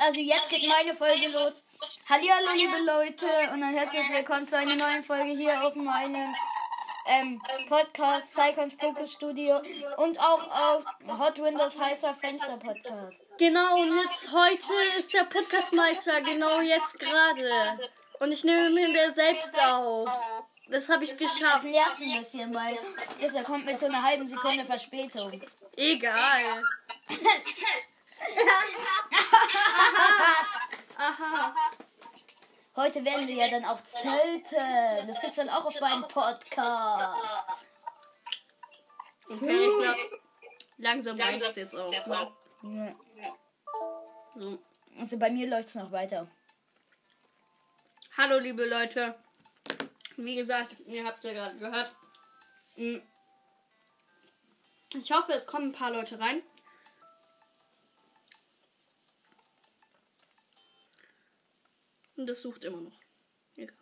also jetzt geht meine Folge los. Hallihallo, liebe Leute, und dann herzlich willkommen zu einer neuen Folge hier auf meinem ähm, Podcast Cycons Focus Studio und auch auf Hot Windows heißer Fenster Podcast. Genau, und jetzt heute ist der Podcastmeister, genau jetzt gerade. Und ich nehme mir selbst auf. Das habe ich Das geschafft. nervt ein bisschen, weil das kommt mit so einer halben Sekunde Verspätung. Egal. Heute werden wir ja dann auch zelten. Das gibt's dann auch auf meinem Podcast. Okay, ich glaube, langsam reicht es jetzt auch. Ne? Ja. So. Also bei mir läuft's noch weiter. Hallo, liebe Leute. Wie gesagt, ihr habt ja gerade gehört. Mm. Ich hoffe, es kommen ein paar Leute rein. Und das sucht immer noch. Egal.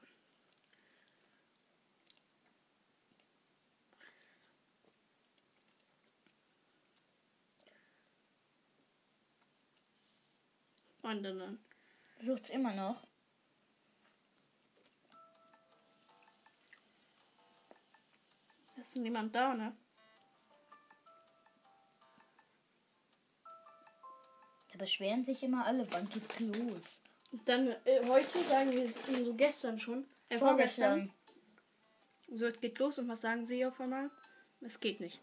Freundinnen. Sucht's immer noch. Ist niemand da, ne? Da beschweren sich immer alle. Wann geht's los? Dann äh, heute sagen wir es ihnen so gestern schon. Äh, vorgestern. So, es geht los und was sagen sie auf einmal? Es geht nicht.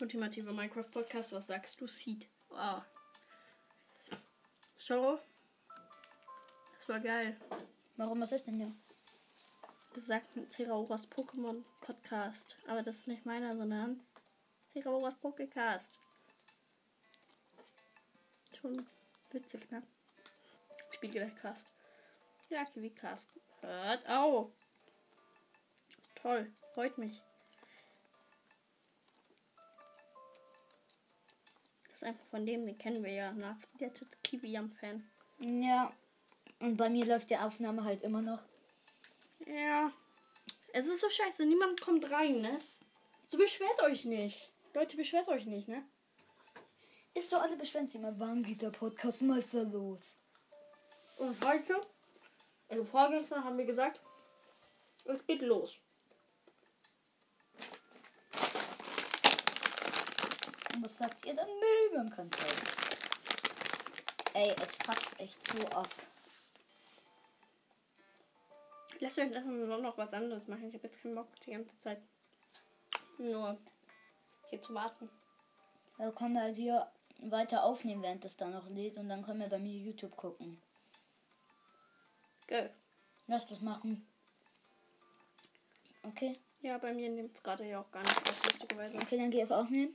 Ultimative Minecraft Podcast, was sagst du? Seed. Wow. Schau. Das war geil. Warum, was ist denn ja? Gesagt Terrauras Pokémon Podcast. Aber das ist nicht meiner, sondern Terrauras Pokécast. Schon witzig, ne? Spiel gleich Cast. Ja, Kiwi Cast. Hört auf. Toll, freut mich. Das ist einfach von dem, den kennen wir ja. Nachsplitter Kiwi am Fan. Ja. Und bei mir läuft die Aufnahme halt immer noch. Ja. Es ist so scheiße, niemand kommt rein, ne? So beschwert euch nicht. Leute, beschwert euch nicht, ne? Ist doch alle beschweren sich immer, wann geht der Podcastmeister los? Und heute, also vorgestern haben wir gesagt, es geht los. Und was sagt ihr dann? Nö, man kann zeigen. Ey, es fuckt echt so ab. Lass uns, lass uns noch was anderes machen. Ich habe jetzt keinen Bock, die ganze Zeit nur hier zu warten. Da können wir halt hier weiter aufnehmen, während das da noch lädt. Und dann können wir bei mir YouTube gucken. Geil. Lass das machen. Okay. Ja, bei mir nimmt es gerade ja auch gar nicht auf, lustigerweise. Okay, dann geh auf Aufnehmen.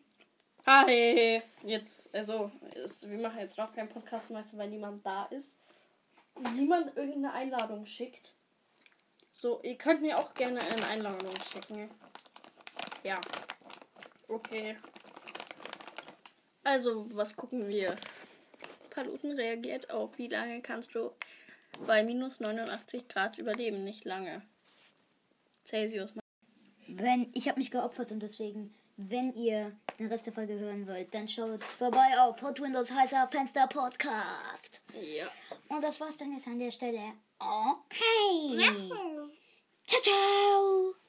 Hi! Jetzt, also, ist, wir machen jetzt noch keinen Podcast, meistens, weil niemand da ist. Niemand irgendeine Einladung schickt. So, ihr könnt mir auch gerne eine Einladung schicken. Ja. Okay. Also, was gucken wir? Paluten reagiert auf, wie lange kannst du bei minus 89 Grad überleben? Nicht lange. Celsius. Wenn, ich habe mich geopfert und deswegen, wenn ihr den Rest der Folge hören wollt, dann schaut vorbei auf Hot Windows heißer Fenster Podcast. Ja. Und das war's dann jetzt an der Stelle. Okay. Ciao, ciao.